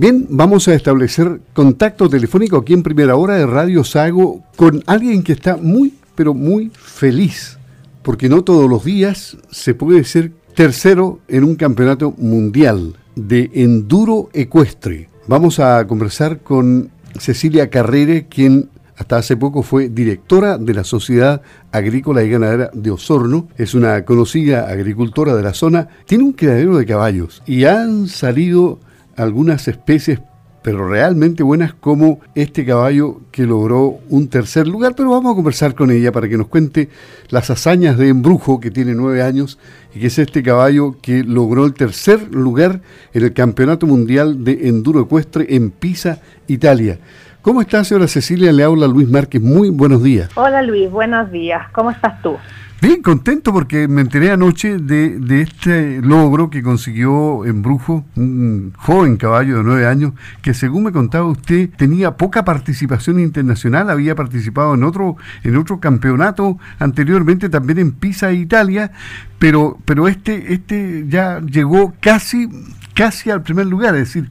Bien, vamos a establecer contacto telefónico aquí en primera hora de Radio Sago con alguien que está muy, pero muy feliz, porque no todos los días se puede ser tercero en un campeonato mundial de enduro ecuestre. Vamos a conversar con Cecilia Carrere, quien hasta hace poco fue directora de la Sociedad Agrícola y Ganadera de Osorno. Es una conocida agricultora de la zona. Tiene un criadero de caballos y han salido algunas especies pero realmente buenas como este caballo que logró un tercer lugar, pero vamos a conversar con ella para que nos cuente las hazañas de Embrujo, que tiene nueve años, y que es este caballo que logró el tercer lugar en el Campeonato Mundial de Enduro Ecuestre en Pisa, Italia. ¿Cómo está, señora Cecilia? Le habla Luis Márquez. Muy buenos días. Hola, Luis. Buenos días. ¿Cómo estás tú? Bien, contento porque me enteré anoche de, de este logro que consiguió en Brujo, un joven caballo de nueve años, que según me contaba usted tenía poca participación internacional, había participado en otro, en otro campeonato anteriormente también en Pisa, Italia, pero, pero este, este ya llegó casi, casi al primer lugar, es decir,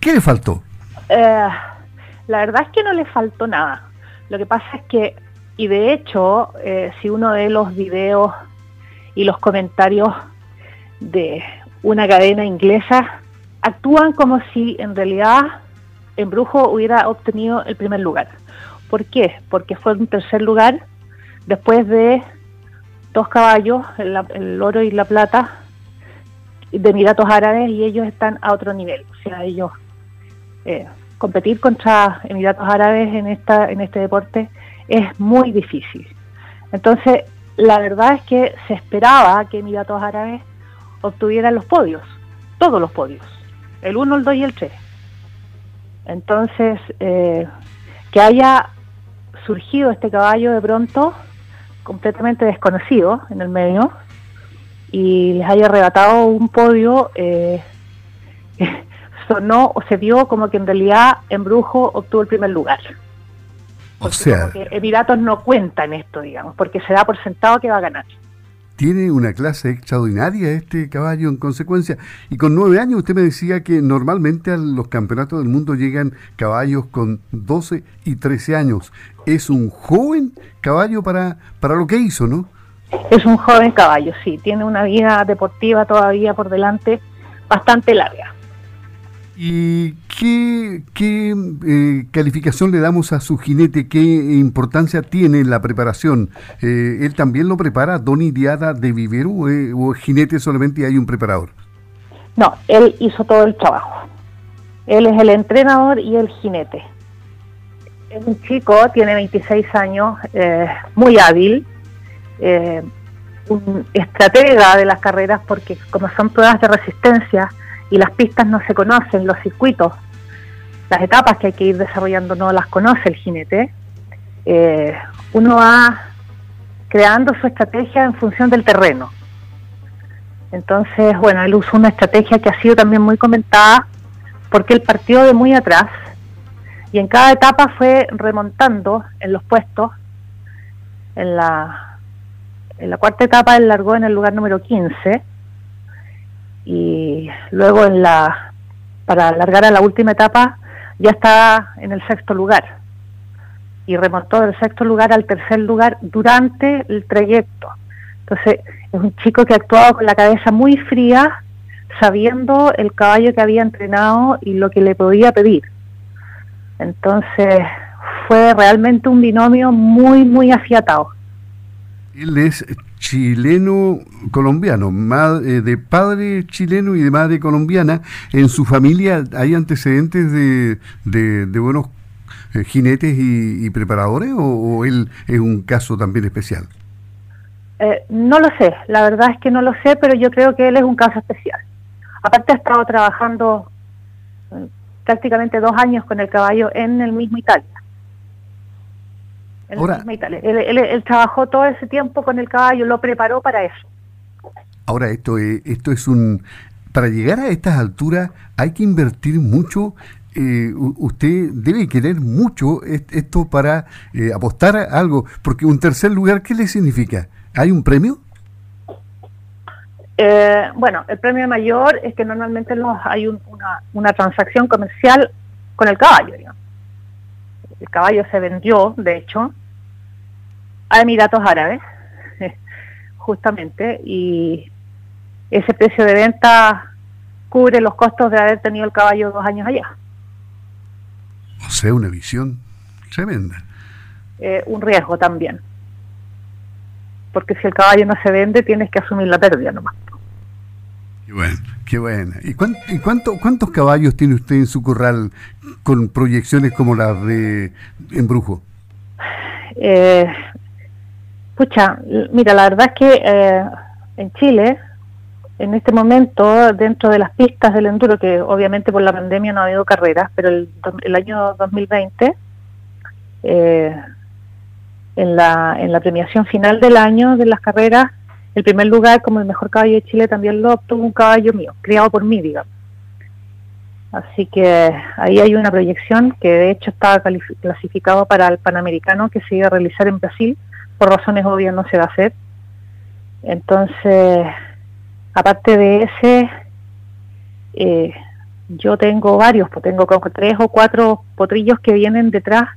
¿qué le faltó? Eh, la verdad es que no le faltó nada. Lo que pasa es que y de hecho, eh, si uno ve los videos y los comentarios de una cadena inglesa, actúan como si en realidad Embrujo hubiera obtenido el primer lugar. ¿Por qué? Porque fue un tercer lugar después de dos caballos, el, oro y la plata, de Emiratos Árabes y ellos están a otro nivel. O sea, ellos eh, competir contra Emiratos Árabes en esta en este deporte es muy difícil. Entonces, la verdad es que se esperaba que Emiratos Árabes obtuvieran los podios, todos los podios, el 1, el 2 y el 3. Entonces, eh, que haya surgido este caballo de pronto, completamente desconocido en el medio, y les haya arrebatado un podio, eh, sonó o se vio como que en realidad Embrujo obtuvo el primer lugar. O sea, Emiratos no cuenta en esto, digamos, porque se da por sentado que va a ganar. Tiene una clase extraordinaria este caballo en consecuencia. Y con nueve años usted me decía que normalmente a los campeonatos del mundo llegan caballos con 12 y 13 años. Es un joven caballo para, para lo que hizo, ¿no? Es un joven caballo, sí. Tiene una vida deportiva todavía por delante bastante larga. ¿Y qué, eh, calificación le damos a su jinete? ¿Qué importancia tiene en la preparación? Eh, ¿Él también lo prepara, Doni Diada de Vivero, eh, o jinete solamente hay un preparador? No, él hizo todo el trabajo. Él es el entrenador y el jinete. Es un chico, tiene 26 años, muy hábil, un estratega de las carreras porque como son pruebas de resistencia, y las pistas no se conocen, los circuitos, las etapas que hay que ir desarrollando no las conoce el jinete, eh, uno va creando su estrategia en función del terreno. Entonces, bueno, él usó una estrategia que ha sido también muy comentada porque él partió de muy atrás y en cada etapa fue remontando en los puestos. En la, en la cuarta etapa él largó en el lugar número 15 y luego en la para alargar a la última etapa ya estaba en el sexto lugar y remontó del sexto lugar al tercer lugar durante el trayecto. Entonces es un chico que ha actuado con la cabeza muy fría, sabiendo el caballo que había entrenado y lo que le podía pedir. Entonces fue realmente un binomio muy, muy afiatado. Él es chileno-colombiano, eh, de padre chileno y de madre colombiana. ¿En su familia hay antecedentes de, de, buenos eh, jinetes y, preparadores o, él es un caso también especial? Eh, no lo sé, la verdad es que no lo sé, pero yo creo que él es un caso especial. Aparte ha estado trabajando prácticamente dos años con el caballo en el mismo Italia. Ahora, él, trabajó todo ese tiempo con el caballo, lo preparó para eso. Ahora, esto es, esto es un... Para llegar a estas alturas hay que invertir mucho eh, usted debe querer mucho esto para eh, apostar a algo, porque un tercer lugar, ¿qué le significa? ¿Hay un premio? Eh, bueno, el premio mayor es que normalmente los, hay una, una, transacción comercial con el caballo. El caballo se vendió, de hecho, a Emiratos Árabes, justamente, y ese precio de venta cubre los costos de haber tenido el caballo dos años allá. O sea, una visión tremenda. Eh, un riesgo también. Porque si el caballo no se vende, tienes que asumir la pérdida nomás. Qué bueno, qué bueno. ¿Y, cuánto, cuántos caballos tiene usted en su corral con proyecciones como las de Embrujo? Eh, pucha, mira, la verdad es que eh, en Chile, en este momento, dentro de las pistas del enduro, que obviamente por la pandemia no ha habido carreras, pero el, el año 2020 eh, en, la, en la premiación final del año de las carreras, el primer lugar como el mejor caballo de Chile también lo obtuvo un caballo mío, criado por mí, digamos. Así que ahí hay una proyección que de hecho estaba clasificado para el Panamericano que se iba a realizar en Brasil, por razones obvias no se va a hacer. Entonces, aparte de ese, eh, yo tengo varios, pues tengo como tres o cuatro potrillos que vienen detrás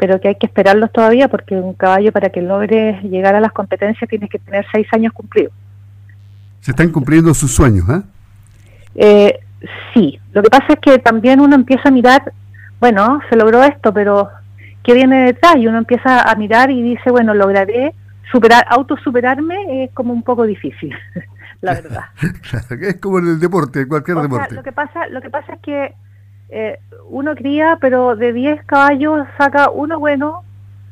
pero que hay que esperarlos todavía porque un caballo para que logre llegar a las competencias tiene que tener seis años cumplidos. Se están cumpliendo sus sueños, ¿eh? ¿eh? Sí, lo que pasa es que también uno empieza a mirar, bueno, se logró esto, pero ¿qué viene detrás? Y uno empieza a mirar y dice, bueno, lograré superar, autosuperarme, es como un poco difícil, la verdad. es como en el deporte, en cualquier deporte. lo que pasa, lo que pasa es que eh, uno cría, pero de 10 caballos saca uno bueno,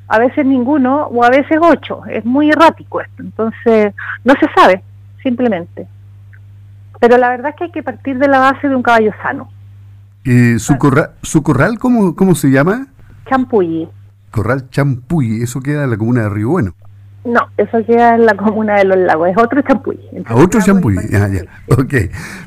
a veces ninguno o a veces 8. Es muy errático esto. Entonces, no se sabe, simplemente. Pero la verdad es que hay que partir de la base de un caballo sano. Eh, ¿su, corral, ¿Su corral cómo, cómo se llama? Champuyi. Corral Champuyi, eso queda en la comuna de Río Bueno. No, eso queda en la comuna de Los Lagos, es otro champuy. ¿A otro champuy? Ah, ya. Ok,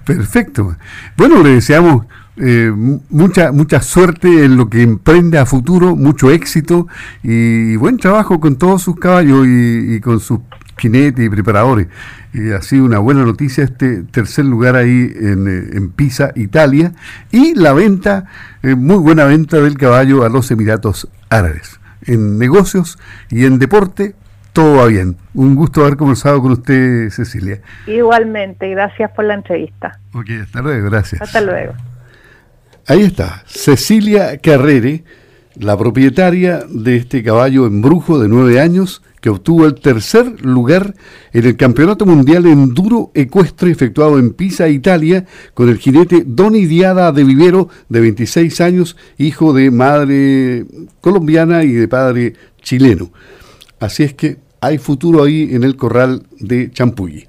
perfecto. Bueno, le deseamos eh, mucha, mucha suerte en lo que emprende a futuro, mucho éxito y buen trabajo con todos sus caballos y, con sus jinetes y preparadores. y ha sido una buena noticia este tercer lugar ahí en, eh, en Pisa, Italia, y la venta, eh, muy buena venta del caballo a los Emiratos Árabes. En negocios y en deporte, todo va bien. Un gusto haber conversado con usted, Cecilia. Igualmente, gracias por la entrevista. Ok, hasta luego, gracias. Hasta luego. Ahí está, Cecilia Carrere, la propietaria de este caballo embrujo de nueve años, que obtuvo el tercer lugar en el Campeonato Mundial Enduro Ecuestre efectuado en Pisa, Italia, con el jinete Doni Diada de Vivero, de 26 años, hijo de madre colombiana y de padre chileno. Así es que hay futuro ahí en el corral de Champulli.